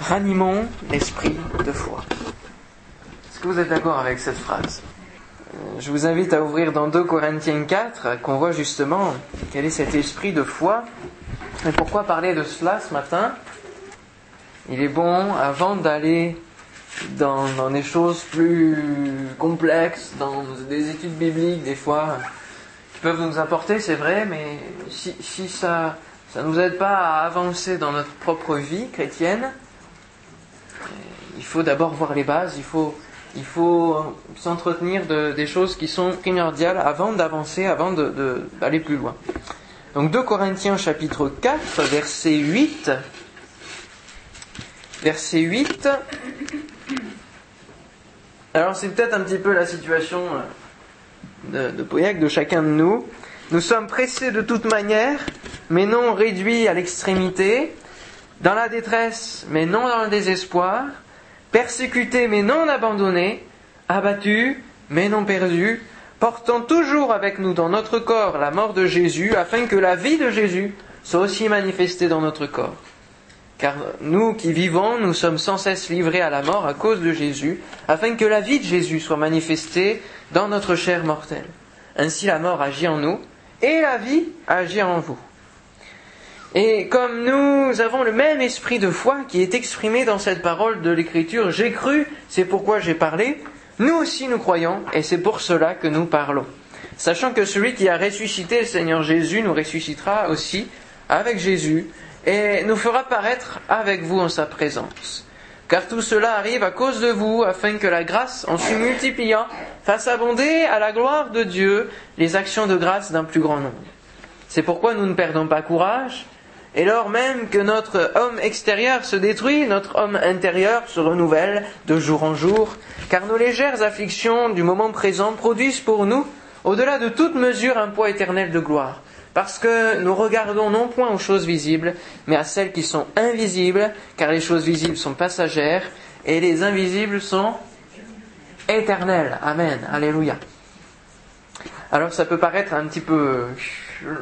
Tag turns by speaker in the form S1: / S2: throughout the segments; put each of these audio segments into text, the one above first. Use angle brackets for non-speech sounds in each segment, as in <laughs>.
S1: ranimons l'esprit de foi. Est-ce que vous êtes d'accord avec cette phrase? Euh, Je vous invite à ouvrir dans 2 Corinthiens 4, qu'on voit justement quel est cet esprit de foi. Et pourquoi parler de cela ce matin? Il est bon, avant d'aller dans, dans des choses plus complexes, dans des études bibliques, des fois, qui peuvent nous apporter, c'est vrai, mais si, si ça ça ne nous aide pas à avancer dans notre propre vie chrétienne, il faut d'abord voir les bases, il faut, faut s'entretenir de, des choses qui sont primordiales avant d'avancer, avant d'aller plus loin. Donc 2 Corinthiens chapitre 4, verset 8. Verset 8. Alors c'est peut-être un petit peu la situation euh, de, de de chacun de nous. Nous sommes pressés de toute manière, mais non réduits à l'extrémité, dans la détresse, mais non dans le désespoir, persécutés, mais non abandonnés, abattus, mais non perdus, portant toujours avec nous dans notre corps la mort de Jésus, afin que la vie de Jésus soit aussi manifestée dans notre corps. Car nous qui vivons, nous sommes sans cesse livrés à la mort à cause de Jésus, afin que la vie de Jésus soit manifestée dans notre chair mortelle. Ainsi la mort agit en nous, et la vie agit en vous. Et comme nous avons le même esprit de foi qui est exprimé dans cette parole de l'Écriture, j'ai cru, c'est pourquoi j'ai parlé, nous aussi nous croyons, et c'est pour cela que nous parlons. Sachant que celui qui a ressuscité le Seigneur Jésus nous ressuscitera aussi avec Jésus, et nous fera paraître avec vous en sa présence. Car tout cela arrive à cause de vous, afin que la grâce, en se multipliant, fasse abonder à la gloire de Dieu les actions de grâce d'un plus grand nombre. C'est pourquoi nous ne perdons pas courage, et lors même que notre homme extérieur se détruit, notre homme intérieur se renouvelle de jour en jour, car nos légères afflictions du moment présent produisent pour nous, au-delà de toute mesure, un poids éternel de gloire. Parce que nous regardons non point aux choses visibles, mais à celles qui sont invisibles, car les choses visibles sont passagères, et les invisibles sont éternelles. Amen. Alléluia. Alors ça peut paraître un petit peu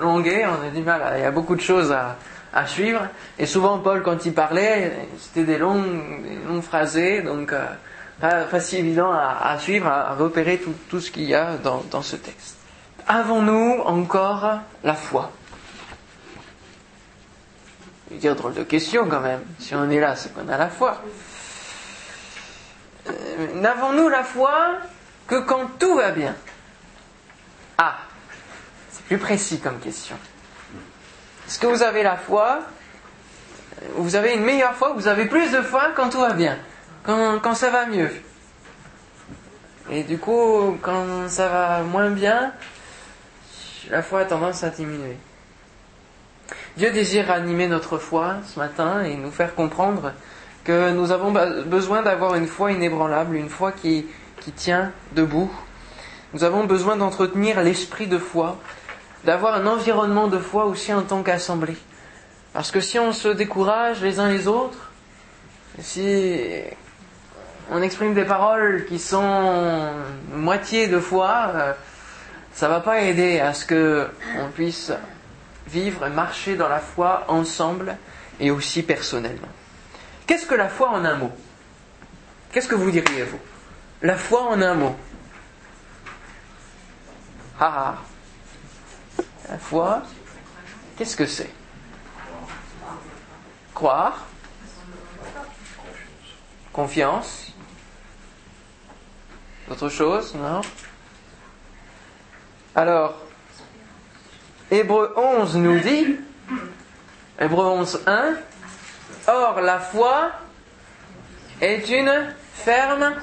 S1: longué, on a du mal, il y a beaucoup de choses à, à suivre. Et souvent Paul, quand il parlait, c'était des longues, longues phrasés, donc euh, pas, si évident à, suivre, à, repérer tout, ce qu'il y a dans, dans ce texte. Avons-nous encore la foi? Je veux dire, drôle de question quand même. Si on est là, c'est qu'on a la foi. Euh, N'avons-nous la foi que quand tout va bien? Ah, c'est plus précis comme question. Est-ce que vous avez la foi? Vous avez une meilleure foi? Vous avez plus de foi quand tout va bien? Quand, quand ça va mieux? Et du coup, quand ça va moins bien, la foi a tendance à diminuer. Dieu désire animer notre foi ce matin et nous faire comprendre que nous avons be- besoin d'avoir une foi inébranlable, une foi qui, qui tient debout. Nous avons besoin d'entretenir l'esprit de foi, d'avoir un environnement de foi aussi en tant qu'assemblée. Parce que si on se décourage les uns les autres, si on exprime des paroles qui sont moitié de foi, euh, ça va pas aider à ce que on puisse vivre et marcher dans la foi ensemble et aussi personnellement. Qu'est-ce que la foi en un mot? Qu'est-ce que vous diriez vous? La foi en un mot? Ah ah. La foi, qu'est-ce que c'est? Croire. Confiance. Autre chose Non? Alors, Hébreu 11 nous dit, Hébreu 11, 1, Or la foi est une ferme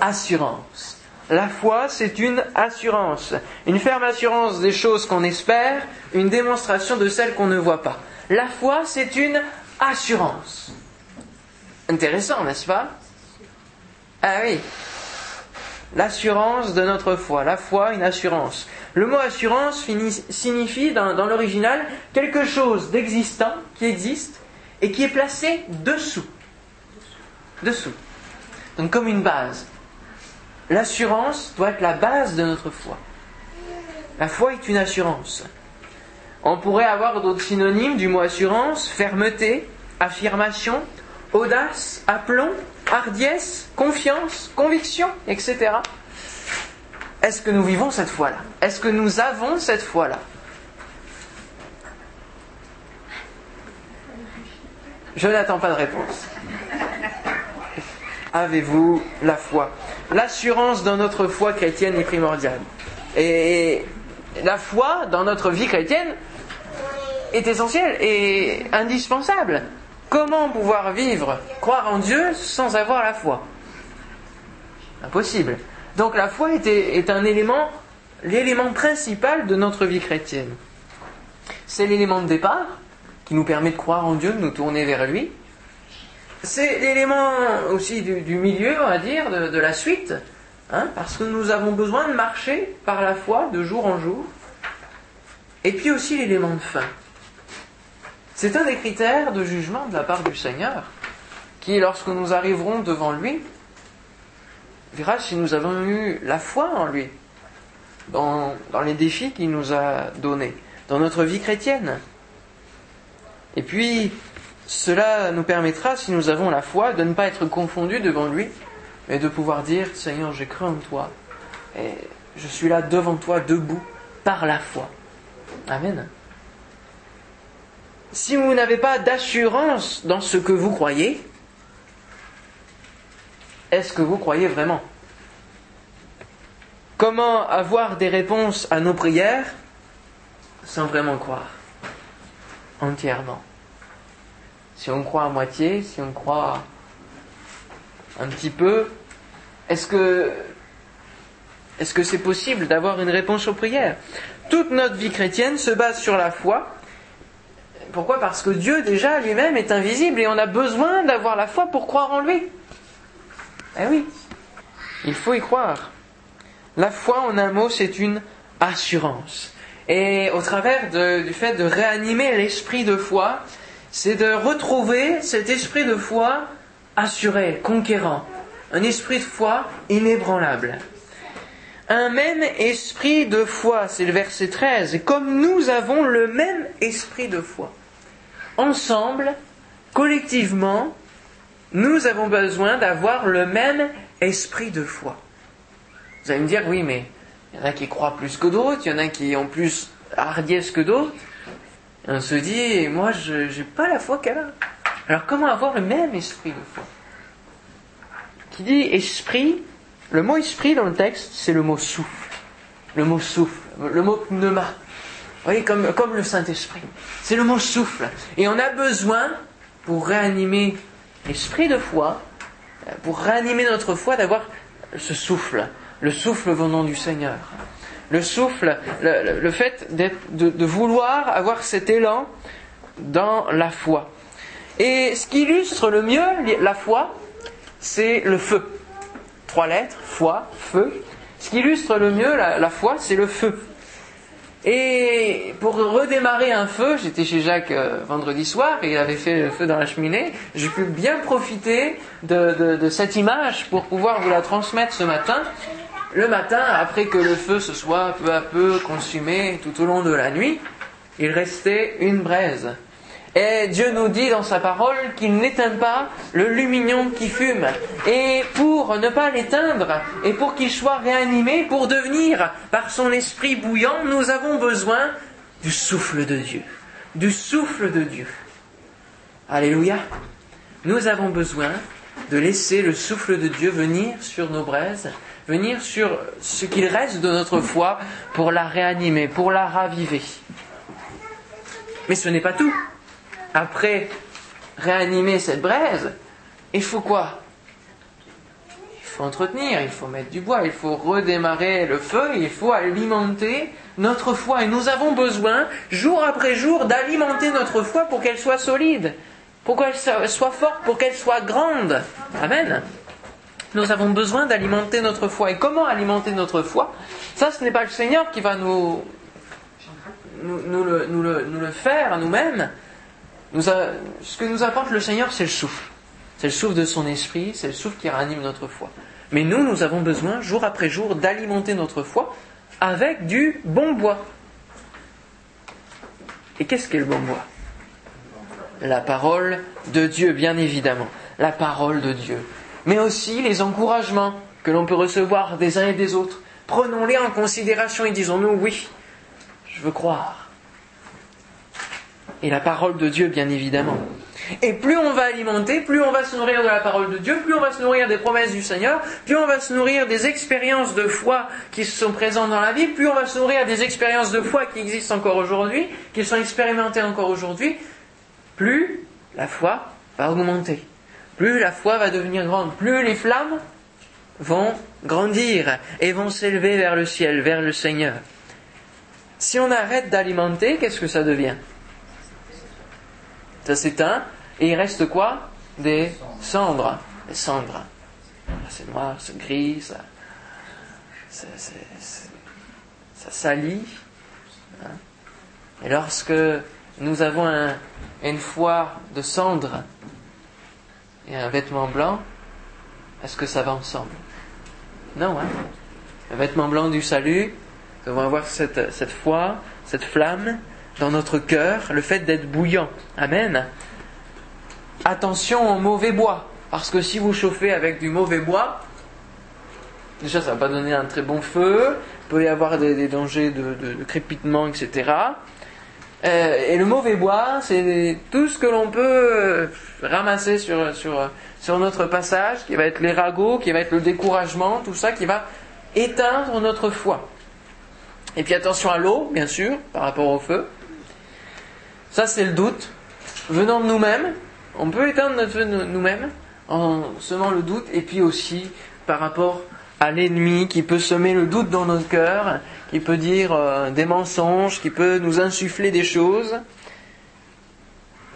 S1: assurance. La foi, c'est une assurance. Une ferme assurance des choses qu'on espère, une démonstration de celles qu'on ne voit pas. La foi, c'est une assurance. Intéressant, n'est-ce pas? Ah oui. L'assurance de notre foi. La foi, une assurance. Le mot assurance signifie, dans l'original, quelque chose d'existant, qui existe, et qui est placé dessous. Dessous. Donc comme une base. L'assurance doit être la base de notre foi. La foi est une assurance. On pourrait avoir d'autres synonymes du mot assurance, fermeté, affirmation, audace, aplomb, hardiesse, confiance, conviction, etc. Est-ce que nous vivons cette foi-là? Est-ce que nous avons cette foi-là? Je n'attends pas de réponse. Avez-vous la foi? L'assurance dans notre foi chrétienne est primordiale. Et la foi dans notre vie chrétienne est essentielle et indispensable. Comment pouvoir vivre, croire en Dieu sans avoir la foi? Impossible. Donc la foi est, est un élément, l'élément principal de notre vie chrétienne. C'est l'élément de départ qui nous permet de croire en Dieu, de nous tourner vers lui. C'est l'élément aussi du, milieu, on va dire, de, la suite, hein, parce que nous avons besoin de marcher par la foi de jour en jour. Et puis aussi l'élément de fin. C'est un des critères de jugement de la part du Seigneur, qui, lorsque nous arriverons devant lui, verra si nous avons eu la foi en lui, dans, dans les défis qu'il nous a donnés, dans notre vie chrétienne. Et puis, cela nous permettra, si nous avons la foi, de ne pas être confondus devant lui, mais de pouvoir dire, Seigneur, j'ai cru en toi, et je suis là devant toi, debout, par la foi. Amen. Si vous n'avez pas d'assurance dans ce que vous croyez, est-ce que vous croyez vraiment? Comment avoir des réponses à nos prières sans vraiment croire? Entièrement. Si on croit à moitié, si on croit un petit peu, est-ce que est-ce que c'est possible d'avoir une réponse aux prières? Toute notre vie chrétienne se base sur la foi. Pourquoi? Parce que Dieu déjà lui-même est invisible et on a besoin d'avoir la foi pour croire en lui. Eh oui, il faut y croire. La foi, en un mot, c'est une assurance. Et au travers du fait de réanimer l'esprit de foi, c'est de retrouver cet esprit de foi assuré, conquérant, un esprit de foi inébranlable. Un même esprit de foi, c'est le verset 13, et comme nous avons le même esprit de foi, ensemble, collectivement, nous avons besoin d'avoir le même esprit de foi. Vous allez me dire, oui, mais il y en a qui croient plus que d'autres, il y en a qui ont plus hardiesse que d'autres. On se dit, moi, je n'ai pas la foi qu'elle a. Alors comment avoir le même esprit de foi? Qui dit esprit, le mot esprit dans le texte, c'est le mot souffle. Le mot souffle, le mot pneuma. Vous voyez, comme, comme le Saint-Esprit. C'est le mot souffle. Et on a besoin, pour réanimer l'esprit de foi, pour réanimer notre foi, d'avoir ce souffle, le souffle venant du Seigneur. Le souffle, le, fait de, vouloir avoir cet élan dans la foi. Et ce qui illustre le mieux la foi, c'est le feu. Trois lettres, foi, feu. Ce qui illustre le mieux la, la foi, c'est le feu. Et pour redémarrer un feu, j'étais chez Jacques euh, vendredi soir et il avait fait le feu dans la cheminée. J'ai pu bien profiter de, cette image pour pouvoir vous la transmettre ce matin. Le matin, après que le feu se soit peu à peu consumé tout au long de la nuit, il restait une braise. Et Dieu nous dit dans sa parole qu'il n'éteint pas le lumignon qui fume. Et pour ne pas l'éteindre, et pour qu'il soit réanimé, pour devenir par son esprit bouillant, nous avons besoin du souffle de Dieu. Du souffle de Dieu. Alléluia. Nous avons besoin de laisser le souffle de Dieu venir sur nos braises, venir sur ce qu'il reste de notre foi pour la réanimer, pour la raviver. Mais ce n'est pas tout après réanimer cette braise, il faut quoi? Il faut entretenir, il faut mettre du bois, il faut redémarrer le feu, il faut alimenter notre foi. Et nous avons besoin, jour après jour, d'alimenter notre foi pour qu'elle soit solide, pour qu'elle soit forte, pour qu'elle soit grande. Amen. Nous avons besoin d'alimenter notre foi. Et comment alimenter notre foi? Ça, ce n'est pas le Seigneur qui va nous, le, faire nous-mêmes ce que nous apporte le Seigneur, c'est le souffle. C'est le souffle de son esprit, c'est le souffle qui ranime notre foi. Mais nous, nous avons besoin, jour après jour, d'alimenter notre foi avec du bon bois. Et qu'est-ce qu'est le bon bois? La parole de Dieu, bien évidemment. la parole de Dieu, mais aussi les encouragements que l'on peut recevoir des uns et des autres. Prenons-les en considération et disons-nous oui, je veux croire. Et la parole de Dieu, bien évidemment. Et plus on va alimenter, plus on va se nourrir de la parole de Dieu, plus on va se nourrir des promesses du Seigneur, plus on va se nourrir des expériences de foi qui sont présentes dans la vie, plus on va se nourrir des expériences de foi qui existent encore aujourd'hui, qui sont expérimentées encore aujourd'hui, plus la foi va augmenter, plus la foi va devenir grande, plus les flammes vont grandir et vont s'élever vers le ciel, vers le Seigneur. Si on arrête d'alimenter, qu'est-ce que ça devient? Ça s'éteint et il reste quoi? Des cendres. Des cendres. C'est noir, c'est gris, ça, ça, salit. Hein. Et lorsque nous avons un, une foi de cendre et un vêtement blanc, est-ce que ça va ensemble? Non, hein Un vêtement blanc du salut, nous devons avoir cette, foi, cette flamme dans notre cœur, le fait d'être bouillant. Amen. Attention au mauvais bois, parce que si vous chauffez avec du mauvais bois, déjà ça ne va pas donner un très bon feu, il peut y avoir des, dangers de crépitement, etc. Euh, et le mauvais bois, c'est tout ce que l'on peut euh, ramasser sur, sur, sur notre passage, qui va être les ragots, qui va être le découragement, tout ça qui va éteindre notre foi. Et puis attention à l'eau, bien sûr, par rapport au feu. Ça, c'est le doute. Venant de nous-mêmes, on peut éteindre notre feu nous-mêmes en semant le doute, et puis aussi par rapport à l'ennemi qui peut semer le doute dans notre cœur, qui peut dire euh, des mensonges, qui peut nous insuffler des choses.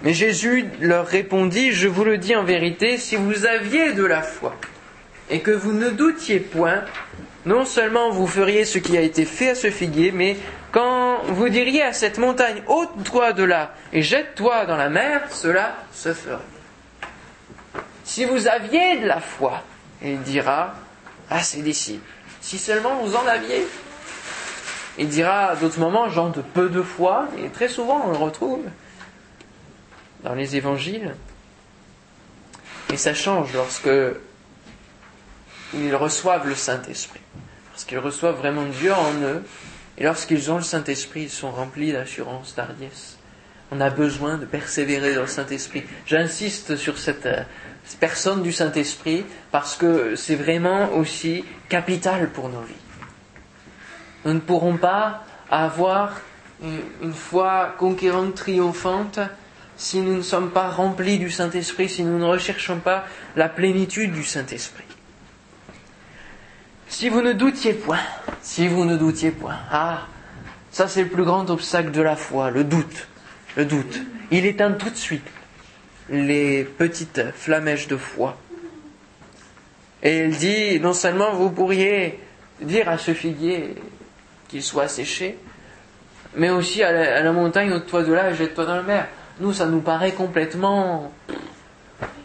S1: Mais Jésus leur répondit, je vous le dis en vérité, si vous aviez de la foi et que vous ne doutiez point, non seulement vous feriez ce qui a été fait à ce figuier, mais quand vous diriez à cette montagne, ôte-toi de là et jette-toi dans la mer, cela se ferait. Si vous aviez de la foi, il dira à ses disciples, si seulement vous en aviez, il dira d'autres moments, gens de peu de foi, et très souvent on le retrouve dans les évangiles. Et ça change lorsque ils reçoivent le Saint-Esprit. Lorsqu'ils reçoivent vraiment Dieu en eux, et lorsqu'ils ont le Saint-Esprit, ils sont remplis d'assurance, d'hardiesse. On a besoin de persévérer dans le Saint-Esprit. J'insiste sur cette euh, personne du Saint-Esprit parce que c'est vraiment aussi capital pour nos vies. Nous ne pourrons pas avoir une foi conquérante, triomphante, si nous ne sommes pas remplis du Saint-Esprit, si nous ne recherchons pas la plénitude du Saint-Esprit. Si vous ne doutiez point, si vous ne doutiez point, ah, ça c'est le plus grand obstacle de la foi, le doute, le doute. Il éteint tout de suite les petites flamèches de foi. Et il dit, non seulement vous pourriez dire à ce figuier, qu'il soit séché, mais aussi à la, montagne au-toit de là, jette-toi dans la mer. Nous, ça nous paraît complètement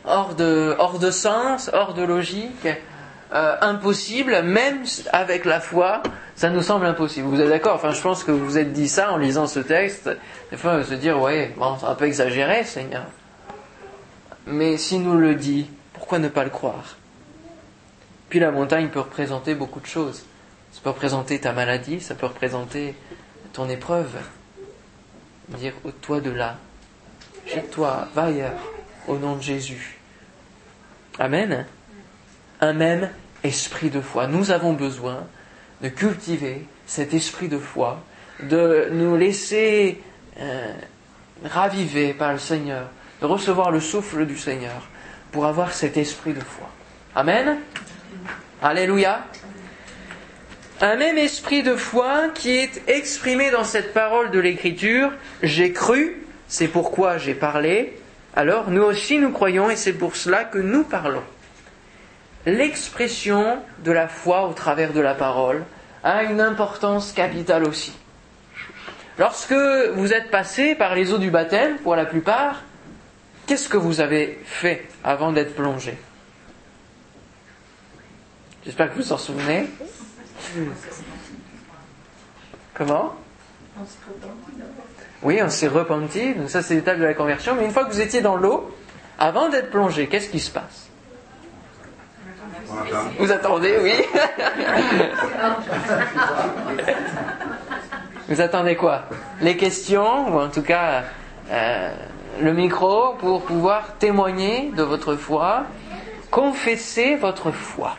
S1: hors de, hors de sens, hors de logique, euh, impossible, même avec la foi, ça nous semble impossible. Vous êtes d'accord? Enfin, je pense que vous vous êtes dit ça en lisant ce texte. Des fois, se dire, ouais, bon, c'est un peu exagéré, Seigneur. Mais s'il nous le dit, pourquoi ne pas le croire? Puis la montagne peut représenter beaucoup de choses. Peut représenter ta maladie, ça peut représenter ton épreuve. Dire, toi de là, jette-toi, va ailleurs, au nom de Jésus. Amen. Un même esprit de foi. Nous avons besoin de cultiver cet esprit de foi, de nous laisser euh, raviver par le Seigneur, de recevoir le souffle du Seigneur pour avoir cet esprit de foi. Amen. Alléluia un même esprit de foi qui est exprimé dans cette parole de l'Écriture, j'ai cru, c'est pourquoi j'ai parlé, alors nous aussi nous croyons et c'est pour cela que nous parlons. L'expression de la foi au travers de la parole a une importance capitale aussi. Lorsque vous êtes passé par les eaux du baptême, pour la plupart, qu'est-ce que vous avez fait avant d'être plongé? J'espère que vous vous en souvenez. Comment Oui, on s'est repenti. Donc ça, c'est l'étape de la conversion. Mais une fois que vous étiez dans l'eau, avant d'être plongé, qu'est-ce qui se passe Vous attendez, oui <laughs> Vous attendez quoi Les questions, ou en tout cas euh, le micro pour pouvoir témoigner de votre foi, confesser votre foi.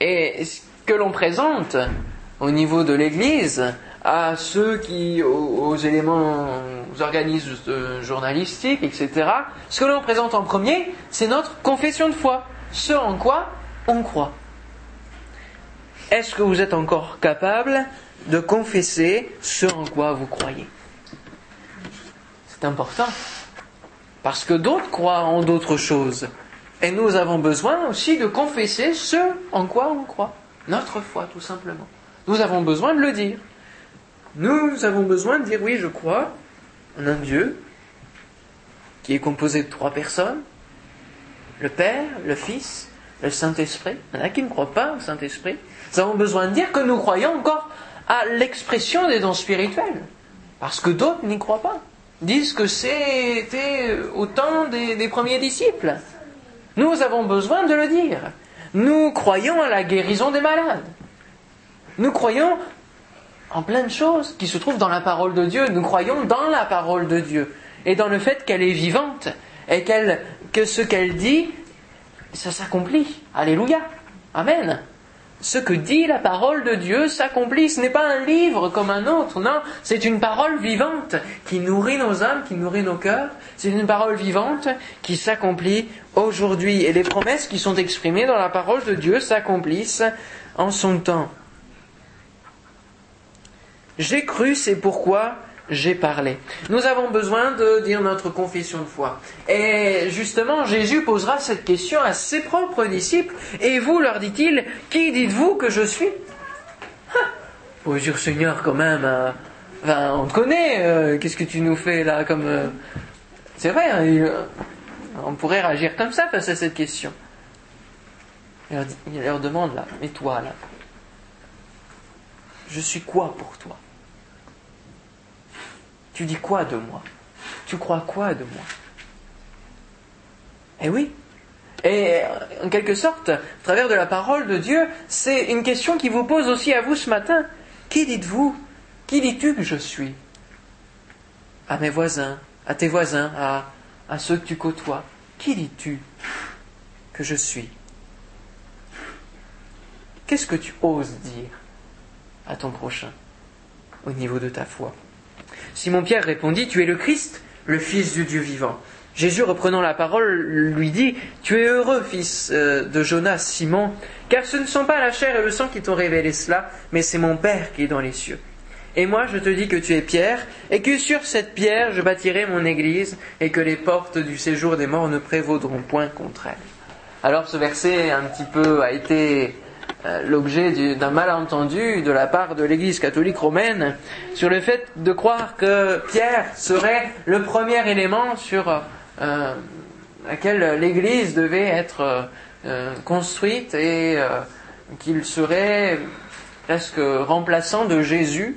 S1: Et ce que l'on présente au niveau de l'Église à ceux qui, aux, éléments, aux organismes journalistiques, etc., ce que l'on présente en premier, c'est notre confession de foi, ce en quoi on croit. Est-ce que vous êtes encore capable de confesser ce en quoi vous croyez? C'est important. Parce que d'autres croient en d'autres choses. Et nous avons besoin aussi de confesser ce en quoi on croit. Notre foi, tout simplement. Nous avons besoin de le dire. Nous avons besoin de dire oui, je crois en un Dieu qui est composé de trois personnes, le Père, le Fils, le Saint-Esprit. Il y en a qui ne croient pas au Saint-Esprit. Nous avons besoin de dire que nous croyons encore à l'expression des dons spirituels, parce que d'autres n'y croient pas. Disent que c'était au temps des, des premiers disciples. Nous avons besoin de le dire. Nous croyons à la guérison des malades. Nous croyons en plein de choses qui se trouvent dans la parole de Dieu. Nous croyons dans la parole de Dieu et dans le fait qu'elle est vivante et que ce qu'elle dit, ça s'accomplit. Alléluia. Amen. Ce que dit la parole de Dieu s'accomplit. Ce n'est pas un livre comme un autre, non. C'est une parole vivante qui nourrit nos âmes, qui nourrit nos cœurs. C'est une parole vivante qui s'accomplit aujourd'hui. Et les promesses qui sont exprimées dans la parole de Dieu s'accomplissent en son temps. J'ai cru, c'est pourquoi j'ai parlé. Nous avons besoin de dire notre confession de foi. Et justement, Jésus posera cette question à ses propres disciples. Et vous, leur dit-il, qui dites-vous que je suis? Oh dire Seigneur, quand même, euh, on te connaît, euh, qu'est-ce que tu nous fais là comme... Euh, c'est vrai, hein, on pourrait réagir comme ça face à cette question. Il leur, demande là, mais toi là, je suis quoi pour toi? Tu dis quoi de moi? Tu crois quoi de moi? Eh oui. Et en quelque sorte, à travers de la parole de Dieu, c'est une question qui vous pose aussi à vous ce matin. Qui dites-vous? Qui dis-tu que je suis? À mes voisins, à tes voisins, à, à ceux que tu côtoies. Qui dis-tu que je suis Qu'est-ce que tu oses dire à ton prochain au niveau de ta foi Simon-Pierre répondit, Tu es le Christ, le Fils du Dieu vivant. Jésus, reprenant la parole, lui dit, Tu es heureux, fils euh, de Jonas, Simon, car ce ne sont pas la chair et le sang qui t'ont révélé cela, mais c'est mon Père qui est dans les cieux. Et moi, je te dis que tu es Pierre, et que sur cette pierre, je bâtirai mon église, et que les portes du séjour des morts ne prévaudront point contre elle. Alors ce verset un petit peu a été euh, l'objet d'un malentendu de la part de l'Église catholique romaine sur le fait de croire que Pierre serait le premier élément sur euh, lequel l'Église devait être euh, construite et qu'il serait presque remplaçant de Jésus.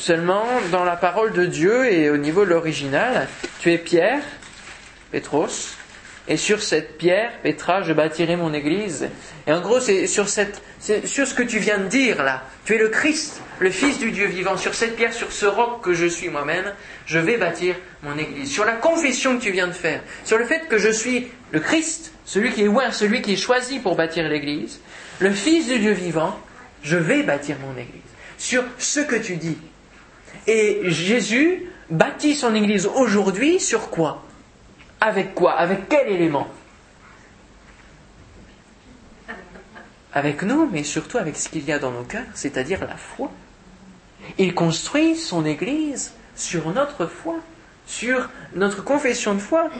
S1: Seulement, dans la parole de Dieu et au niveau de l'original, tu es Pierre, Petros, et sur cette pierre, Petra, je bâtirai mon église. Et en gros, c'est sur, cette, sur ce que tu viens de dire là. Tu es le Christ, le Fils du Dieu vivant. Sur cette pierre, sur ce roc que je suis moi-même, je vais bâtir mon église. Sur la confession que tu viens de faire, sur le fait que je suis le Christ, celui qui est loin, celui qui est choisi pour bâtir l'église, le Fils du Dieu vivant, je vais bâtir mon église. Sur ce que tu dis. Et Jésus bâtit son église aujourd'hui sur quoi? Avec quoi? Avec quel élément? Avec nous, mais surtout avec ce qu'il y a dans nos cœurs, c'est-à-dire la foi. Il construit son Église sur notre foi, sur notre confession de foi.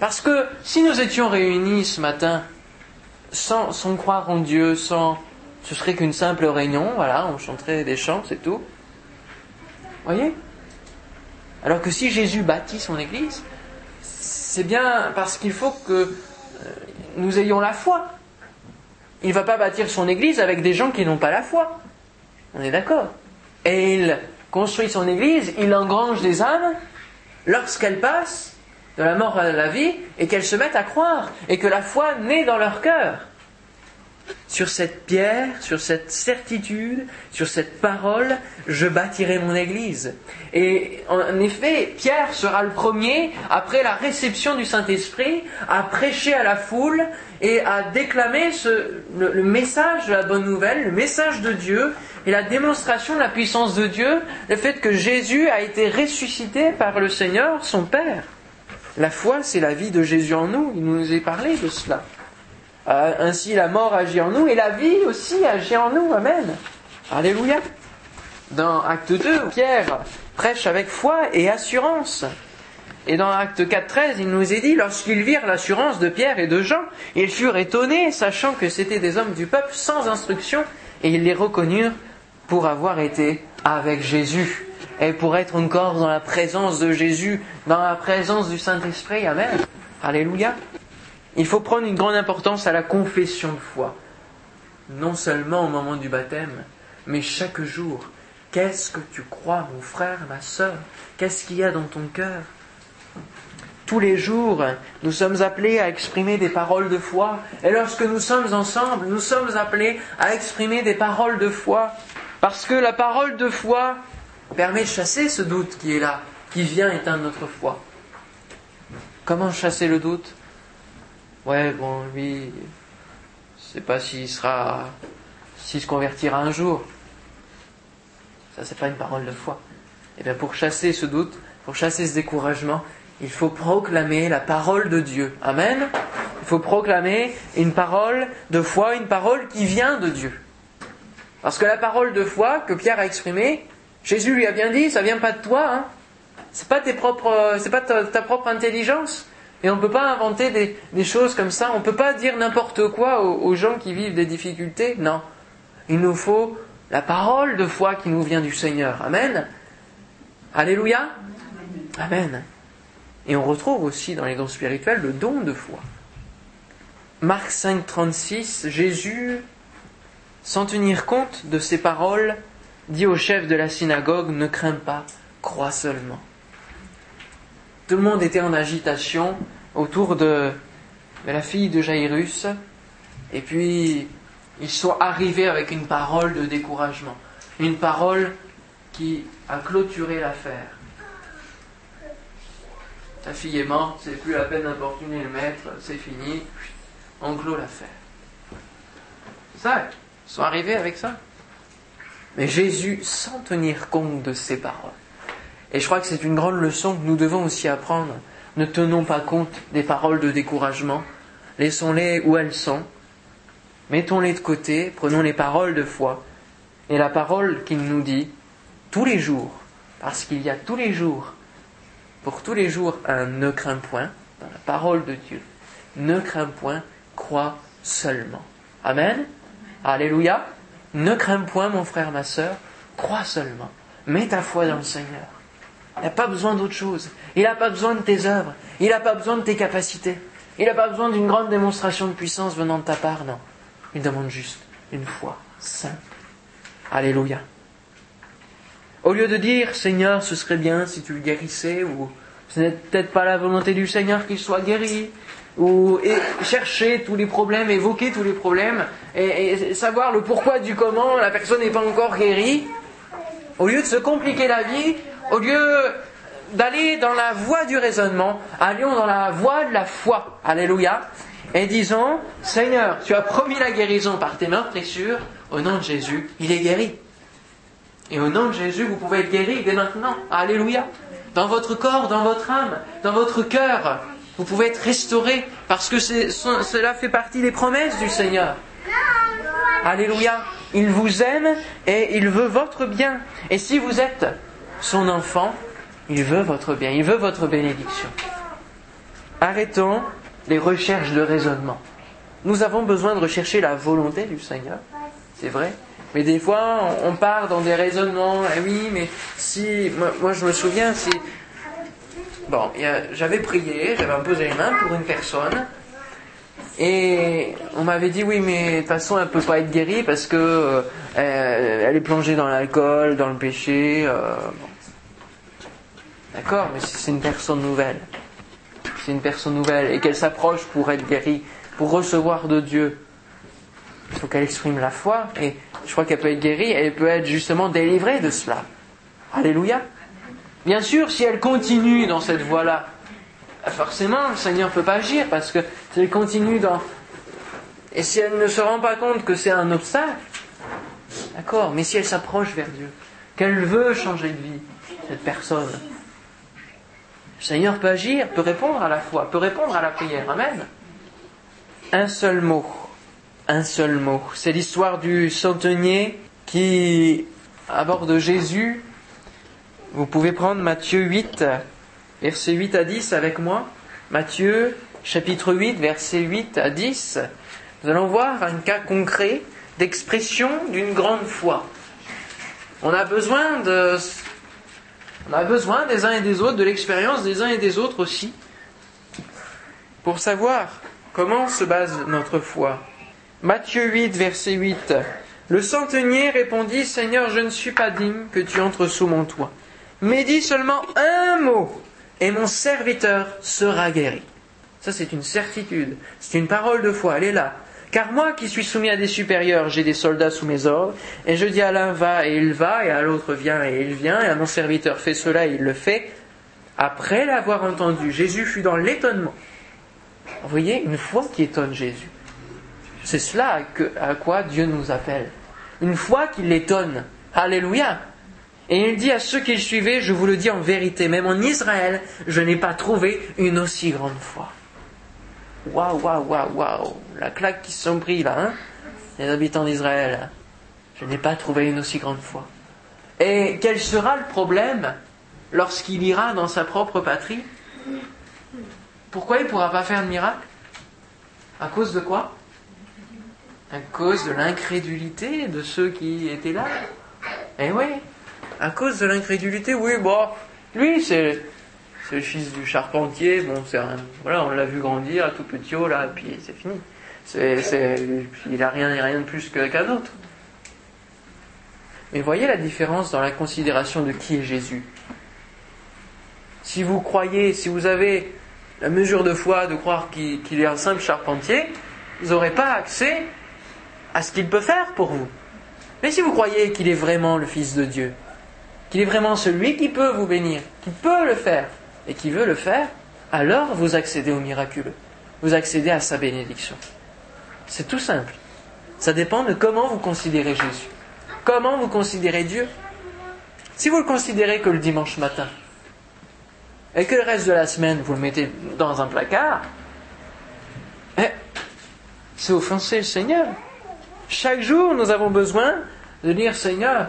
S1: Parce que si nous étions réunis ce matin sans, croire en Dieu, sans, ce serait qu'une simple réunion, voilà, on chanterait des chants, c'est tout. Voyez Alors que si Jésus bâtit son Église, c'est bien parce qu'il faut que euh, nous ayons la foi. Il ne va pas bâtir son église avec des gens qui n'ont pas la foi. On est d'accord. Et il construit son église, il engrange des âmes lorsqu'elles passent de la mort à la vie et qu'elles se mettent à croire et que la foi naît dans leur cœur sur cette pierre, sur cette certitude, sur cette parole, je bâtirai mon Église. Et en effet, Pierre sera le premier, après la réception du Saint-Esprit, à prêcher à la foule et à déclamer le, message de la bonne nouvelle, le message de Dieu et la démonstration de la puissance de Dieu, le fait que Jésus a été ressuscité par le Seigneur, son Père. La foi, c'est la vie de Jésus en nous. Il nous a parlé de cela. Euh, ainsi la mort agit en nous et la vie aussi agit en nous. Amen. Alléluia. Dans Acte 2, Pierre prêche avec foi et assurance. Et dans Acte 4.13, il nous est dit, lorsqu'ils virent l'assurance de Pierre et de Jean, ils furent étonnés, sachant que c'étaient des hommes du peuple sans instruction, et ils les reconnurent pour avoir été avec Jésus, et pour être encore dans la présence de Jésus, dans la présence du Saint-Esprit. Amen. Alléluia. Il faut prendre une grande importance à la confession de foi. Non seulement au moment du baptême, mais chaque jour. Qu'est-ce que tu crois, mon frère, ma soeur Qu'est-ce qu'il y a dans ton cœur? Tous les jours, nous sommes appelés à exprimer des paroles de foi. Et lorsque nous sommes ensemble, nous sommes appelés à exprimer des paroles de foi. Parce que la parole de foi permet de chasser ce doute qui est là, qui vient éteindre notre foi. Comment chasser le doute? Ouais, bon, lui, je sais pas s'il sera, s'il se convertira un jour. Ça, c'est pas une parole de foi. Et eh bien, pour chasser ce doute, pour chasser ce découragement, il faut proclamer la parole de Dieu. Amen. Il faut proclamer une parole de foi, une parole qui vient de Dieu. Parce que la parole de foi que Pierre a exprimée, Jésus lui a bien dit, ça vient pas de toi, hein. C'est pas tes propres, c'est pas ta propre intelligence. Et on ne peut pas inventer des, choses comme ça. On ne peut pas dire n'importe quoi aux, gens qui vivent des difficultés. Non. Il nous faut la parole de foi qui nous vient du Seigneur. Amen. Alléluia. Amen. Et on retrouve aussi dans les dons spirituels le don de foi. Marc 5, 36, Jésus, sans tenir compte de ces paroles, dit au chef de la synagogue, ne crains pas, crois seulement. Tout le monde était en agitation autour de, la fille de Jairus. Et puis, ils sont arrivés avec une parole de découragement. Une parole qui a clôturé l'affaire. Ta fille est morte, c'est plus la peine d'importuner le maître, c'est fini, on clôt l'affaire. Ça, ils sont arrivés avec ça. Mais Jésus, sans tenir compte de ces paroles, et je crois que c'est une grande leçon que nous devons aussi apprendre. Ne tenons pas compte des paroles de découragement. Laissons-les où elles sont. Mettons-les de côté. Prenons les paroles de foi. Et la parole qu'il nous dit tous les jours, parce qu'il y a tous les jours, pour tous les jours, un ne crains point, dans la parole de Dieu. Ne crains point, crois seulement. Amen. Alléluia. Ne crains point, mon frère, ma soeur, crois seulement. Mets ta foi dans le Seigneur. Il n'a pas besoin d'autre chose. Il n'a pas besoin de tes œuvres. Il n'a pas besoin de tes capacités. Il n'a pas besoin d'une grande démonstration de puissance venant de ta part, non. Il demande juste une foi simple. Alléluia. Au lieu de dire Seigneur, ce serait bien si tu le guérissais, ou ce n'est peut-être pas la volonté du Seigneur qu'il soit guéri, ou chercher tous les problèmes, évoquer tous les problèmes, et savoir le pourquoi du comment, la personne n'est pas encore guérie, au lieu de se compliquer la vie, au lieu d'aller dans la voie du raisonnement, allons dans la voie de la foi. Alléluia. Et disons, Seigneur, tu as promis la guérison par tes précieuses, au nom de Jésus, il est guéri. Et au nom de Jésus, vous pouvez être guéri dès maintenant. Alléluia. Dans votre corps, dans votre âme, dans votre cœur, vous pouvez être restauré parce que cela fait partie des promesses du Seigneur. Alléluia. Il vous aime et il veut votre bien. Et si vous êtes son enfant, il veut votre bien, il veut votre bénédiction. Arrêtons les recherches de raisonnement. Nous avons besoin de rechercher la volonté du Seigneur, c'est vrai. Mais des fois, on part dans des raisonnements. Eh oui, mais si. Moi, je me souviens, si. Bon, j'avais prié, j'avais imposé les mains pour une personne. Et on m'avait dit oui, mais de toute façon, elle ne peut pas être guérie parce que euh, elle est plongée dans l'alcool, dans le péché. Euh, D'accord Mais si c'est une personne nouvelle, c'est une personne nouvelle et qu'elle s'approche pour être guérie, pour recevoir de Dieu, il faut qu'elle exprime la foi et je crois qu'elle peut être guérie elle peut être justement délivrée de cela. Alléluia. Bien sûr, si elle continue dans cette voie-là, forcément, le Seigneur ne peut pas agir parce que si elle continue dans... Et si elle ne se rend pas compte que c'est un obstacle, d'accord, mais si elle s'approche vers Dieu, qu'elle veut changer de vie, cette personne, Seigneur peut agir, peut répondre à la foi, peut répondre à la prière. Amen. Un seul mot. Un seul mot. C'est l'histoire du centenier qui aborde Jésus. Vous pouvez prendre Matthieu 8, versets 8 à 10 avec moi. Matthieu, chapitre 8, versets 8 à 10. Nous allons voir un cas concret d'expression d'une grande foi. On a besoin de on a besoin des uns et des autres, de l'expérience des uns et des autres aussi, pour savoir comment se base notre foi. Matthieu 8, verset 8. Le centenier répondit, Seigneur, je ne suis pas digne que tu entres sous mon toit, mais dis seulement un mot, et mon serviteur sera guéri. Ça, c'est une certitude, c'est une parole de foi, elle est là. Car moi qui suis soumis à des supérieurs, j'ai des soldats sous mes ordres, et je dis à l'un va et il va, et à l'autre viens et il vient, et à mon serviteur fais cela et il le fait. Après l'avoir entendu, Jésus fut dans l'étonnement. Vous voyez, une foi qui étonne Jésus. C'est cela à quoi Dieu nous appelle. Une foi qui l'étonne. Alléluia. Et il dit à ceux qui le suivaient, je vous le dis en vérité, même en Israël, je n'ai pas trouvé une aussi grande foi. Waouh, waouh, waouh, waouh. La claque qui sont pris là, hein Les habitants d'Israël. Je n'ai pas trouvé une aussi grande foi. Et quel sera le problème lorsqu'il ira dans sa propre patrie? Pourquoi il ne pourra pas faire de miracle? À cause de quoi? À cause de l'incrédulité de ceux qui étaient là. Eh oui, à cause de l'incrédulité, oui, bon, lui, c'est le fils du charpentier, bon, c'est voilà, on l'a vu grandir, tout petit haut là, et puis c'est fini. C'est, il n'a rien, rien de plus qu'un autre. Mais voyez la différence dans la considération de qui est Jésus. Si vous croyez, si vous avez la mesure de foi de croire qu'il est un simple charpentier, vous n'aurez pas accès à ce qu'il peut faire pour vous. Mais si vous croyez qu'il est vraiment le Fils de Dieu, qu'il est vraiment celui qui peut vous bénir, qui peut le faire, et qui veut le faire, alors vous accédez au miraculeux. Vous accédez à sa bénédiction. C'est tout simple. Ça dépend de comment vous considérez Jésus. Comment vous considérez Dieu. Si vous le considérez que le dimanche matin, et que le reste de la semaine vous le mettez dans un placard, eh, c'est offenser le Seigneur. Chaque jour, nous avons besoin de dire Seigneur,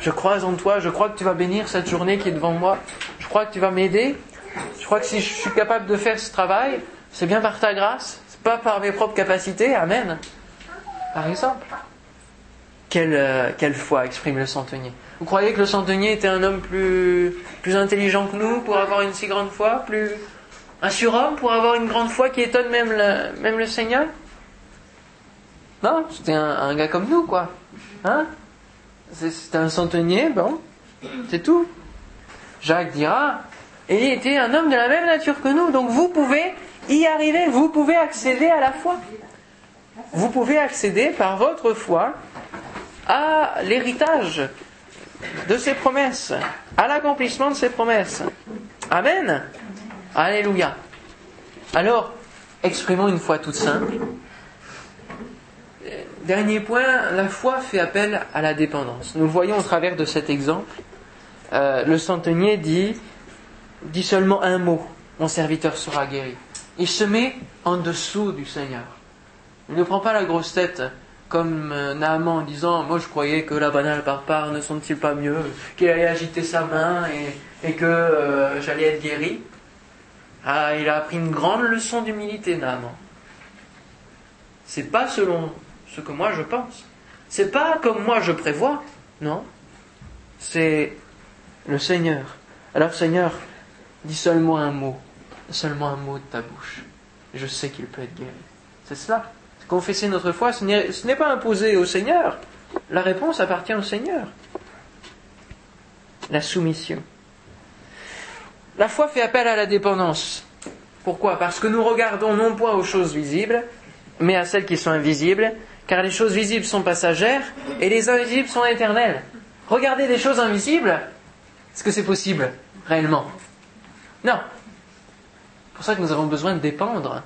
S1: je crois en toi, je crois que tu vas bénir cette journée qui est devant moi, crois que tu vas m'aider, je crois que si je suis capable de faire ce travail, c'est bien par ta grâce, c'est pas par mes propres capacités, Amen. Par exemple. Quelle, euh, quelle foi exprime le centenier Vous croyez que le centenier était un homme plus, plus intelligent que nous pour avoir une si grande foi Plus un surhomme pour avoir une grande foi qui étonne même le, même le Seigneur? Non, c'était un, un gars comme nous, quoi. Hein? C'est un centenier, bon, c'est tout. Jacques dira, il était un homme de la même nature que nous, donc vous pouvez y arriver, vous pouvez accéder à la foi. Vous pouvez accéder par votre foi à l'héritage de ses promesses, à l'accomplissement de ses promesses. Amen. Alléluia. Alors, exprimons une foi toute simple. Dernier point, la foi fait appel à la dépendance. Nous le voyons au travers de cet exemple. Euh, le centenier dit, dit seulement un mot, mon serviteur sera guéri. Il se met en dessous du Seigneur. Il ne prend pas la grosse tête comme euh, Naaman en disant Moi je croyais que la banale par ne sont-ils pas mieux Qu'il allait agiter sa main et, que euh, j'allais être guéri? Ah, il a appris une grande leçon d'humilité, Naaman. C'est pas selon ce que moi je pense. C'est pas comme moi je prévois, non. C'est le Seigneur. Alors Seigneur, dis seulement un mot, seulement un mot de ta bouche. Je sais qu'il peut être guéri. C'est cela. Confesser notre foi, ce n'est pas imposer au Seigneur. La réponse appartient au Seigneur. La soumission. La foi fait appel à la dépendance. Pourquoi? Parce que nous regardons non point aux choses visibles, mais à celles qui sont invisibles, car les choses visibles sont passagères et les invisibles sont éternelles. Regarder des choses invisibles, est-ce que c'est possible réellement? Non. C'est pour ça que nous avons besoin de dépendre,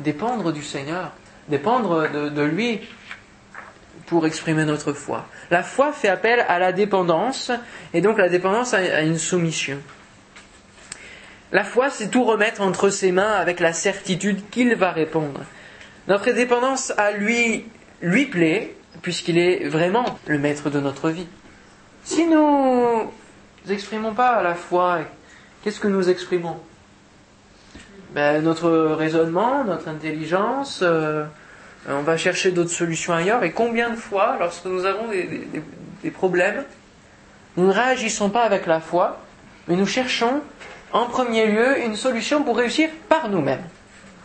S1: dépendre du Seigneur, dépendre de, lui pour exprimer notre foi. La foi fait appel à la dépendance, et donc la dépendance à une soumission. La foi, c'est tout remettre entre ses mains avec la certitude qu'il va répondre. Notre dépendance à lui lui plaît, puisqu'il est vraiment le maître de notre vie. Si nous n'exprimons pas la foi, qu'est-ce que nous exprimons? Ben, Notre raisonnement, notre intelligence, euh, on va chercher d'autres solutions ailleurs. Et combien de fois, lorsque nous avons des, des problèmes, nous ne réagissons pas avec la foi, mais nous cherchons en premier lieu une solution pour réussir par nous-mêmes.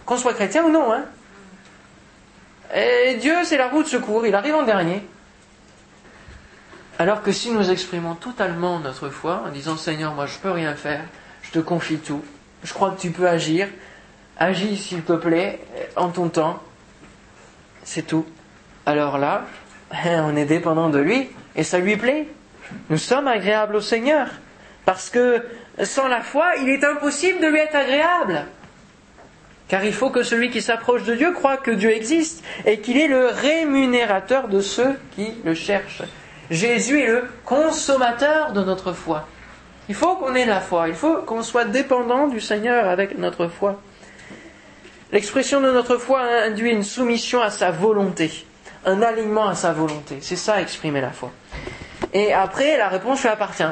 S1: Qu'on soit chrétien ou non, hein. Et Dieu, c'est la roue de secours, il arrive en dernier. Alors que si nous exprimons totalement notre foi en disant Seigneur, moi je peux rien faire, je te confie tout, je crois que tu peux agir, agis s'il te plaît, en ton temps, c'est tout. Alors là, <laughs> on est dépendant de lui et ça lui plaît. Nous sommes agréables au Seigneur parce que sans la foi, il est impossible de lui être agréable. Car il faut que celui qui s'approche de Dieu croit que Dieu existe et qu'il est le rémunérateur de ceux qui le cherchent. Jésus est le consommateur de notre foi. Il faut qu'on ait la foi, il faut qu'on soit dépendant du Seigneur avec notre foi. L'expression de notre foi induit une soumission à sa volonté, un alignement à sa volonté. C'est ça exprimer la foi. Et après, la réponse lui appartient.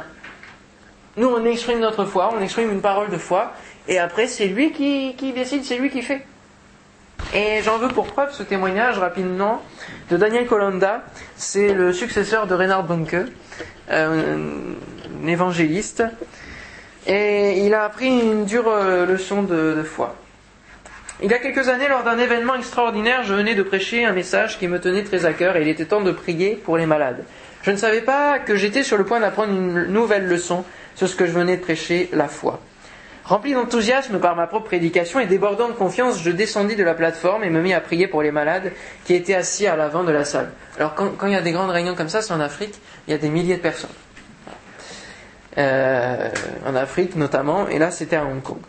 S1: Nous, on exprime notre foi, on exprime une parole de foi, et après, c'est lui qui, décide, c'est lui qui fait. Et j'en veux pour preuve ce témoignage rapidement de Daniel Colanda. C'est le successeur de Reinhard Bonke, euh, un évangéliste. Et il a appris une dure euh, leçon de, de foi. Il y a quelques années, lors d'un événement extraordinaire, je venais de prêcher un message qui me tenait très à cœur et il était temps de prier pour les malades. Je ne savais pas que j'étais sur le point d'apprendre une nouvelle leçon sur ce que je venais de prêcher, la foi. Rempli d'enthousiasme par ma propre prédication et débordant de confiance, je descendis de la plateforme et me mis à prier pour les malades qui étaient assis à l'avant de la salle. Alors quand, il y a des grandes réunions comme ça, c'est en Afrique, il y a des milliers de personnes. Euh, en Afrique notamment, et là c'était à Hong Kong.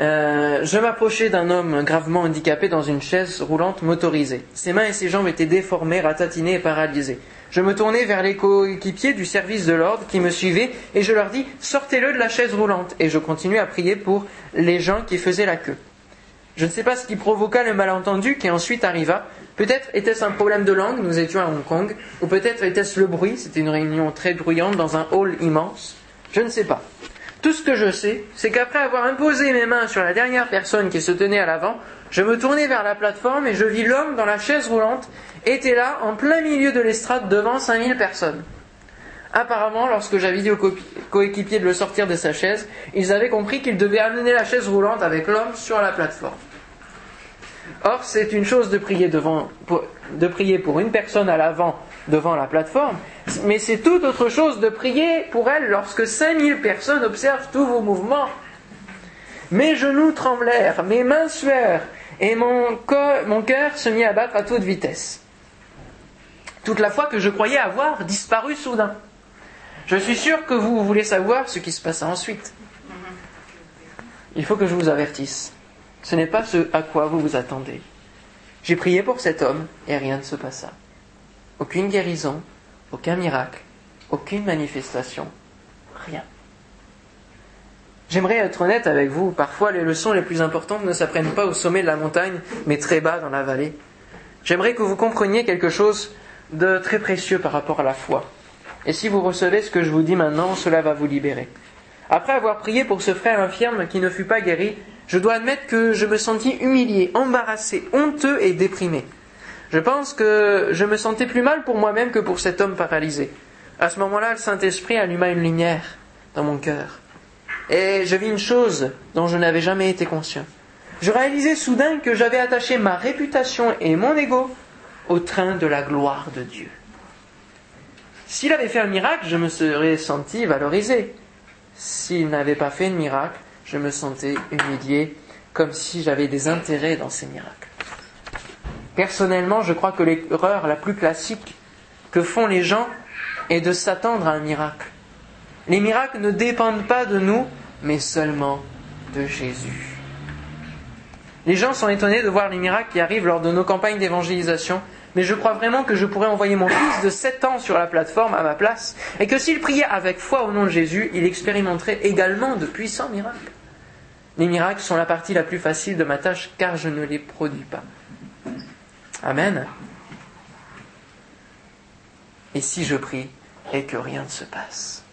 S1: Euh, je m'approchais d'un homme gravement handicapé dans une chaise roulante motorisée. Ses mains et ses jambes étaient déformées, ratatinées et paralysées. Je me tournai vers les coéquipiers du service de l'ordre qui me suivaient et je leur dis Sortez-le de la chaise roulante. Et je continuai à prier pour les gens qui faisaient la queue. Je ne sais pas ce qui provoqua le malentendu qui ensuite arriva. Peut-être était-ce un problème de langue, nous étions à Hong Kong, ou peut-être était-ce le bruit, c'était une réunion très bruyante dans un hall immense. Je ne sais pas. Tout ce que je sais, c'est qu'après avoir imposé mes mains sur la dernière personne qui se tenait à l'avant, je me tournai vers la plateforme et je vis l'homme dans la chaise roulante était là en plein milieu de l'estrade devant 5000 personnes. Apparemment, lorsque j'avais dit aux coéquipiers de le sortir de sa chaise, ils avaient compris qu'ils devaient amener la chaise roulante avec l'homme sur la plateforme. Or, c'est une chose de prier, devant, de prier pour une personne à l'avant devant la plateforme, mais c'est tout autre chose de prier pour elle lorsque 5000 personnes observent tous vos mouvements. Mes genoux tremblèrent, mes mains suèrent, et mon, cœur se mit à battre à toute vitesse toute la foi que je croyais avoir disparu soudain. Je suis sûr que vous voulez savoir ce qui se passa ensuite. Il faut que je vous avertisse. Ce n'est pas ce à quoi vous vous attendez. J'ai prié pour cet homme et rien ne se passa. Aucune guérison, aucun miracle, aucune manifestation, rien. J'aimerais être honnête avec vous, parfois les leçons les plus importantes ne s'apprennent pas au sommet de la montagne, mais très bas dans la vallée. J'aimerais que vous compreniez quelque chose de très précieux par rapport à la foi. Et si vous recevez ce que je vous dis maintenant, cela va vous libérer. Après avoir prié pour ce frère infirme qui ne fut pas guéri, je dois admettre que je me sentis humilié, embarrassé, honteux et déprimé. Je pense que je me sentais plus mal pour moi-même que pour cet homme paralysé. À ce moment-là, le Saint-Esprit alluma une lumière dans mon cœur. Et je vis une chose dont je n'avais jamais été conscient. Je réalisais soudain que j'avais attaché ma réputation et mon ego au train de la gloire de Dieu. S'il avait fait un miracle, je me serais senti valorisé. s'il n'avait pas fait de miracle, je me sentais humilié, comme si j'avais des intérêts dans ces miracles. Personnellement, je crois que l'erreur la plus classique que font les gens est de s'attendre à un miracle. Les miracles ne dépendent pas de nous, mais seulement de Jésus. Les gens sont étonnés de voir les miracles qui arrivent lors de nos campagnes d'évangélisation, mais je crois vraiment que je pourrais envoyer mon fils de 7 ans sur la plateforme à ma place, et que s'il priait avec foi au nom de Jésus, il expérimenterait également de puissants miracles. Les miracles sont la partie la plus facile de ma tâche, car je ne les produis pas. Amen. Et si je prie et que rien ne se passe?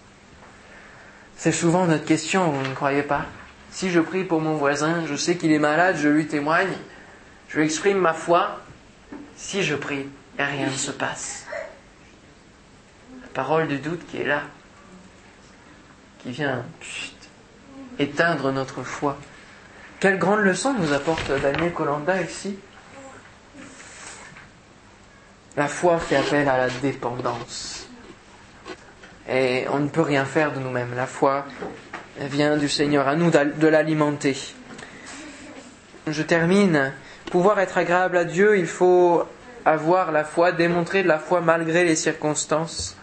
S1: C'est souvent notre question, vous ne croyez pas? Si je prie pour mon voisin, je sais qu'il est malade, je lui témoigne, je lui exprime ma foi. Si je prie et rien ne se passe. La parole du doute qui est là, qui vient éteindre notre foi. Quelle grande leçon nous apporte Daniel Colanda ici la foi fait appel à la dépendance. Et on ne peut rien faire de nous-mêmes. La foi vient du Seigneur, à nous de l'alimenter. Je termine. Pouvoir être agréable à Dieu, il faut avoir la foi, démontrer de la foi malgré les circonstances.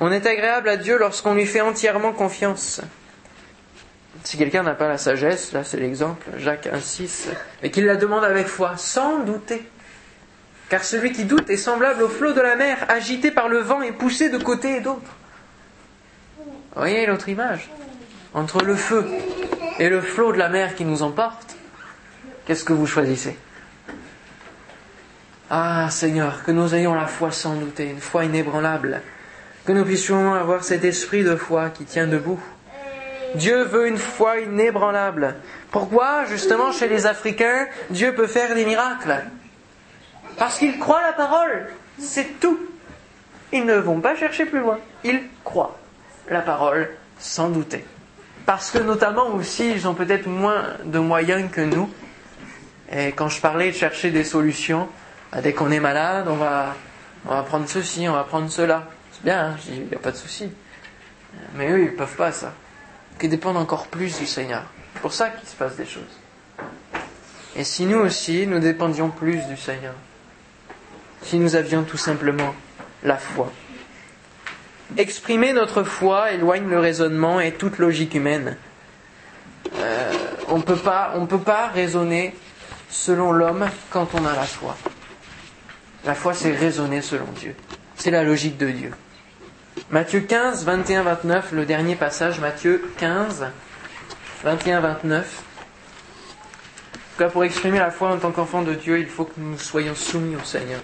S1: On est agréable à Dieu lorsqu'on lui fait entièrement confiance. Si quelqu'un n'a pas la sagesse, là c'est l'exemple, Jacques 1,6, mais qu'il la demande avec foi, sans douter. Car celui qui doute est semblable au flot de la mer, agité par le vent et poussé de côté et d'autre. Voyez l'autre image? Entre le feu et le flot de la mer qui nous emporte, qu'est-ce que vous choisissez? Ah Seigneur, que nous ayons la foi sans douter, une foi inébranlable, que nous puissions avoir cet esprit de foi qui tient debout. Dieu veut une foi inébranlable. Pourquoi, justement, chez les Africains, Dieu peut faire des miracles parce qu'ils croient la parole. C'est tout. Ils ne vont pas chercher plus loin. Ils croient la parole sans douter. Parce que notamment aussi, ils ont peut-être moins de moyens que nous. Et quand je parlais de chercher des solutions, bah, dès qu'on est malade, on va, on va prendre ceci, on va prendre cela. C'est bien, hein, il n'y a pas de souci. Mais eux, ils ne peuvent pas ça. Ils dépendent encore plus du Seigneur. C'est pour ça qu'il se passe des choses. Et si nous aussi, nous dépendions plus du Seigneur, si nous avions tout simplement la foi. Exprimer notre foi éloigne le raisonnement et toute logique humaine. Euh, on ne peut pas raisonner selon l'homme quand on a la foi. La foi, c'est raisonner selon Dieu. C'est la logique de Dieu. Matthieu 15, 21, 29, le dernier passage, Matthieu 15, 21, 29. pour exprimer la foi en tant qu'enfant de Dieu, il faut que nous soyons soumis au Seigneur.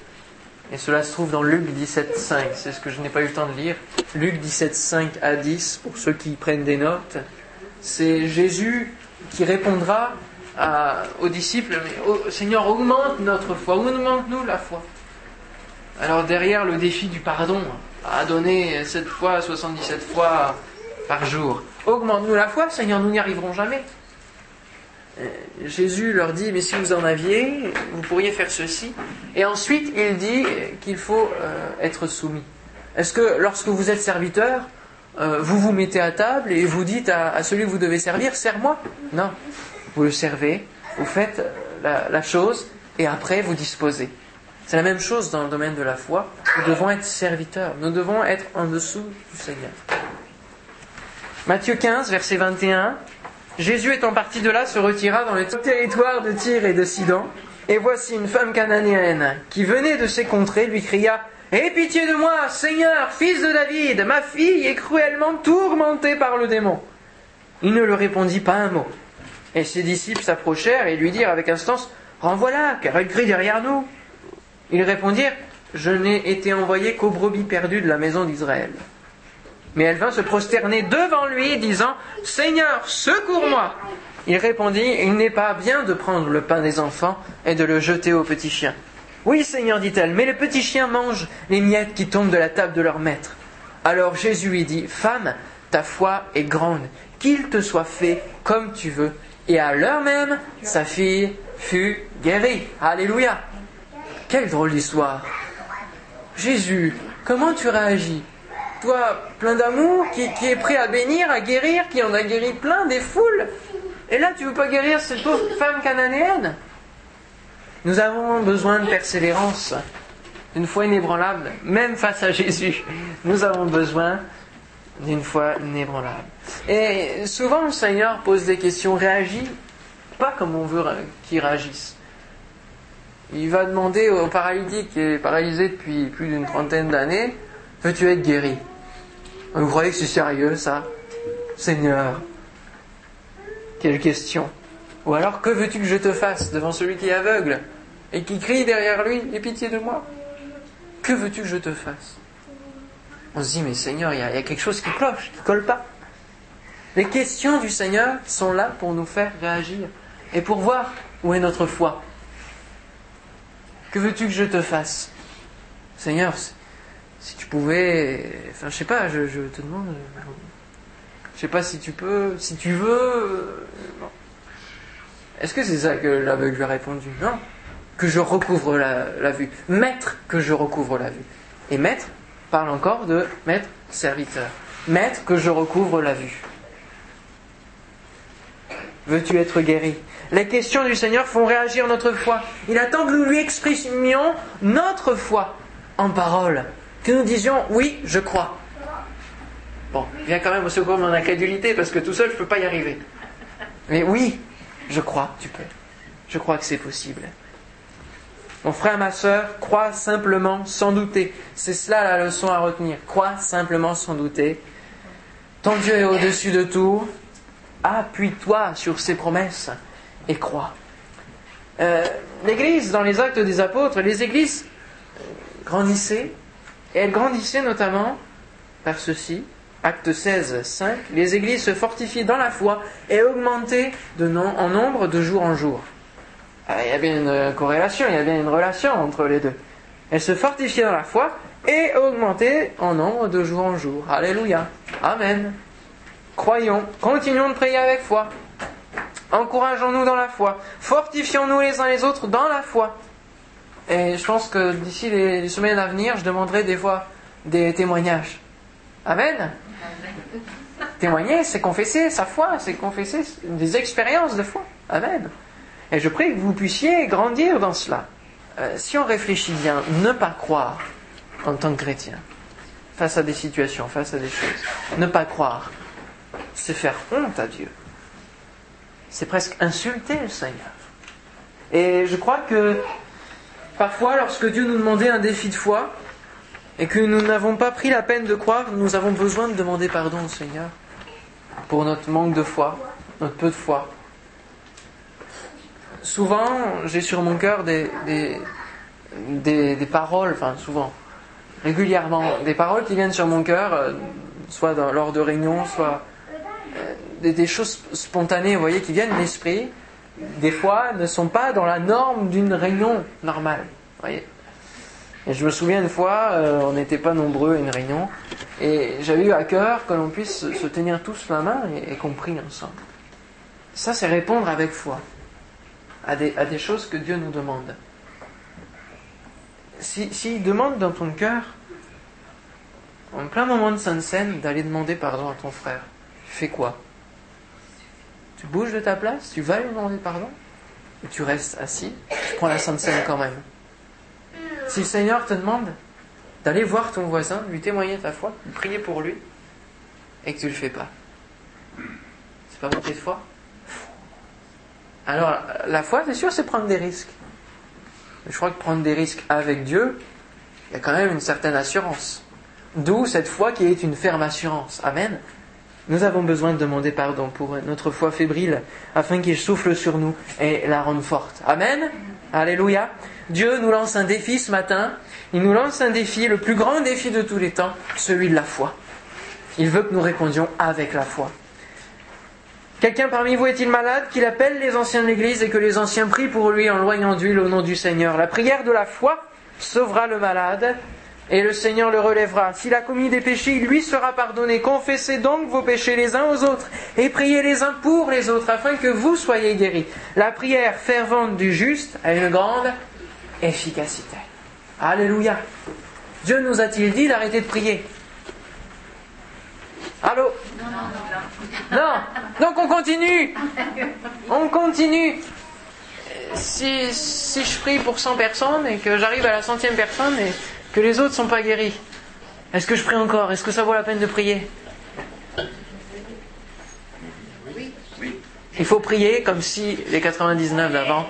S1: Et cela se trouve dans Luc 17, 5. C'est ce que je n'ai pas eu le temps de lire. Luc 17, 5 à 10, pour ceux qui prennent des notes. C'est Jésus qui répondra aux disciples, mais Seigneur, augmente notre foi, augmente-nous la foi. Alors derrière le défi du pardon, à donner 7 fois, 77 fois par jour, augmente-nous la foi, Seigneur, nous n'y arriverons jamais. Euh, Jésus leur dit, mais si vous en aviez, vous pourriez faire ceci. Et ensuite, il dit qu'il faut euh, être soumis. Est-ce que lorsque vous êtes serviteur, euh, vous vous mettez à table et vous dites à, celui que vous devez servir, sers-moi? Non. Vous le servez, vous faites la, chose et après vous disposez. C'est la même chose dans le domaine de la foi. Nous devons être serviteurs. Nous devons être en dessous du Seigneur. Matthieu 15, verset 21. Jésus étant parti de là se retira dans le territoire de Tyr et de Sidon. Et voici une femme cananéenne qui venait de ces contrées lui cria Aie pitié de moi, Seigneur, fils de David, ma fille est cruellement tourmentée par le démon. Il ne lui répondit pas un mot. Et ses disciples s'approchèrent et lui dirent avec instance Renvoie-la, car elle crie derrière nous. Ils répondirent Je n'ai été envoyé qu'aux brebis perdues de la maison d'Israël. Mais elle vint se prosterner devant lui, disant Seigneur, secours-moi Il répondit Il n'est pas bien de prendre le pain des enfants et de le jeter aux petits chiens. Oui, Seigneur, dit-elle, mais les petits chiens mangent les miettes qui tombent de la table de leur maître. Alors Jésus lui dit Femme, ta foi est grande, qu'il te soit fait comme tu veux. Et à l'heure même, sa fille fut guérie. Alléluia Quelle drôle d'histoire Jésus, comment tu réagis? Toi plein d'amour, qui, est prêt à bénir, à guérir, qui en a guéri plein, des foules. Et là, tu veux pas guérir cette pauvre femme cananéenne Nous avons besoin de persévérance, d'une foi inébranlable, même face à Jésus. Nous avons besoin d'une foi inébranlable. Et souvent, le Seigneur pose des questions, réagit pas comme on veut qu'il réagisse. Il va demander au paralytique qui est paralysé depuis plus d'une trentaine d'années, veux-tu être guéri? Vous croyez que c'est sérieux ça? Seigneur, quelle question. Ou alors, que veux-tu que je te fasse devant celui qui est aveugle et qui crie derrière lui, aie pitié de moi? Que veux-tu que je te fasse? On se dit, mais Seigneur, il y, a, quelque chose qui cloche, qui colle pas. Les questions du Seigneur sont là pour nous faire réagir et pour voir où est notre foi. Que veux-tu que je te fasse? Seigneur, si tu pouvais. Enfin, je sais pas, je, te demande. Je sais pas si tu peux, si tu veux. Est-ce que c'est ça que l'aveugle lui a répondu? Non. Que je recouvre la, la, vue. Maître, que je recouvre la vue. Et maître parle encore de maître serviteur. Maître, que je recouvre la vue. Veux-tu être guéri? Les questions du Seigneur font réagir notre foi. Il attend que nous lui exprimions notre foi en parole. Que nous disions oui, je crois. Bon, viens quand même au secours de mon incrédulité parce que tout seul je ne peux pas y arriver. Mais oui, je crois, tu peux. Je crois que c'est possible. Mon frère, ma soeur, crois simplement sans douter. C'est cela la leçon à retenir. Crois simplement sans douter. Ton Dieu est au-dessus de tout. Appuie-toi sur ses promesses et croit. Euh, L'Église, dans les actes des apôtres, les églises grandissaient, et elles grandissaient notamment par ceci. Acte 16, 5, les églises se fortifiaient dans la foi et augmentaient en nombre de jour en jour. Ah, il y a bien une corrélation, il y a bien une relation entre les deux. Elles se fortifiaient dans la foi et augmentaient en nombre de jour en jour. Alléluia. Amen. Croyons, continuons de prier avec foi. Encourageons-nous dans la foi. Fortifions-nous les uns les autres dans la foi. Et je pense que d'ici les semaines à venir, je demanderai des fois des témoignages. Amen. Témoigner, c'est confesser sa foi, c'est confesser des expériences de foi. Amen. Et je prie que vous puissiez grandir dans cela. Euh, si on réfléchit bien, ne pas croire en tant que chrétien face à des situations, face à des choses, ne pas croire, c'est faire honte à Dieu c'est presque insulter le Seigneur. Et je crois que parfois, lorsque Dieu nous demandait un défi de foi, et que nous n'avons pas pris la peine de croire, nous avons besoin de demander pardon au Seigneur pour notre manque de foi, notre peu de foi. Souvent, j'ai sur mon cœur des, des, des, paroles, enfin souvent, régulièrement, des paroles qui viennent sur mon cœur, euh, soit lors de réunions, soit des, choses spontanées, vous voyez, qui viennent de l'esprit, des fois ne sont pas dans la norme d'une réunion normale. voyez et je me souviens une fois, euh, on n'était pas nombreux à une réunion, et j'avais eu à cœur que l'on puisse se tenir tous la main et, qu'on prie ensemble. Ça, c'est répondre avec foi à des, choses que Dieu nous demande. S'il si, demande dans ton cœur, en plein moment de Sainte Seine, d'aller demander pardon à ton frère, fais quoi? Tu bouges de ta place, tu vas lui demander pardon, et tu restes assis, tu prends la Sainte Seine quand même. Si le Seigneur te demande d'aller voir ton voisin, lui témoigner ta foi, prier pour lui, et que tu ne le fais pas, c'est pas manquer de foi Alors, la foi, c'est sûr, c'est prendre des risques. Je crois que prendre des risques avec Dieu, il y a quand même une certaine assurance. D'où cette foi qui est une ferme assurance. Amen. Nous avons besoin de demander pardon pour notre foi fébrile, afin qu'il souffle sur nous et la rende forte. Amen. Alléluia. Dieu nous lance un défi ce matin. Il nous lance un défi, le plus grand défi de tous les temps, celui de la foi. Il veut que nous répondions avec la foi. Quelqu'un parmi vous est-il malade Qu'il appelle les anciens de l'Église et que les anciens prient pour lui en loignant d'huile au nom du Seigneur? La prière de la foi sauvera le malade et le Seigneur le relèvera. S'il a commis des péchés, il lui sera pardonné. Confessez donc vos péchés les uns aux autres et priez les uns pour les autres afin que vous soyez guéris. La prière fervente du juste a une grande efficacité. Alléluia. Dieu nous a-t-il dit d'arrêter de prier? Allô? Non Donc on continue On continue si, si je prie pour 100 personnes et que j'arrive à la centième personne et que les autres ne sont pas guéris, est-ce que je prie encore? Est-ce que ça vaut la peine de prier? Il faut prier comme si les 99 d'avant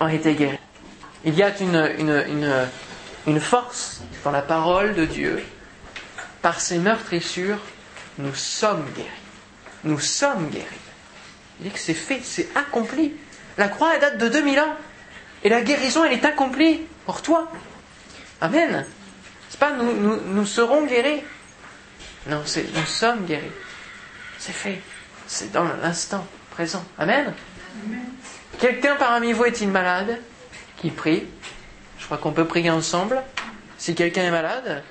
S1: ont été guéris. Il y a une, une, force dans la parole de Dieu. Par ses meurtrissures, nous sommes guéris. Nous sommes guéris. Il dit que c'est fait, c'est accompli. La croix, elle date de 2000 ans. Et la guérison, elle est accomplie pour toi. Amen. C'est pas nous, nous, nous serons guéris. Non, c'est nous sommes guéris. C'est fait. C'est dans l'instant présent. Amen. Quelqu'un parmi vous est-il malade? Qui prie? Je crois qu'on peut prier ensemble. Si quelqu'un est malade,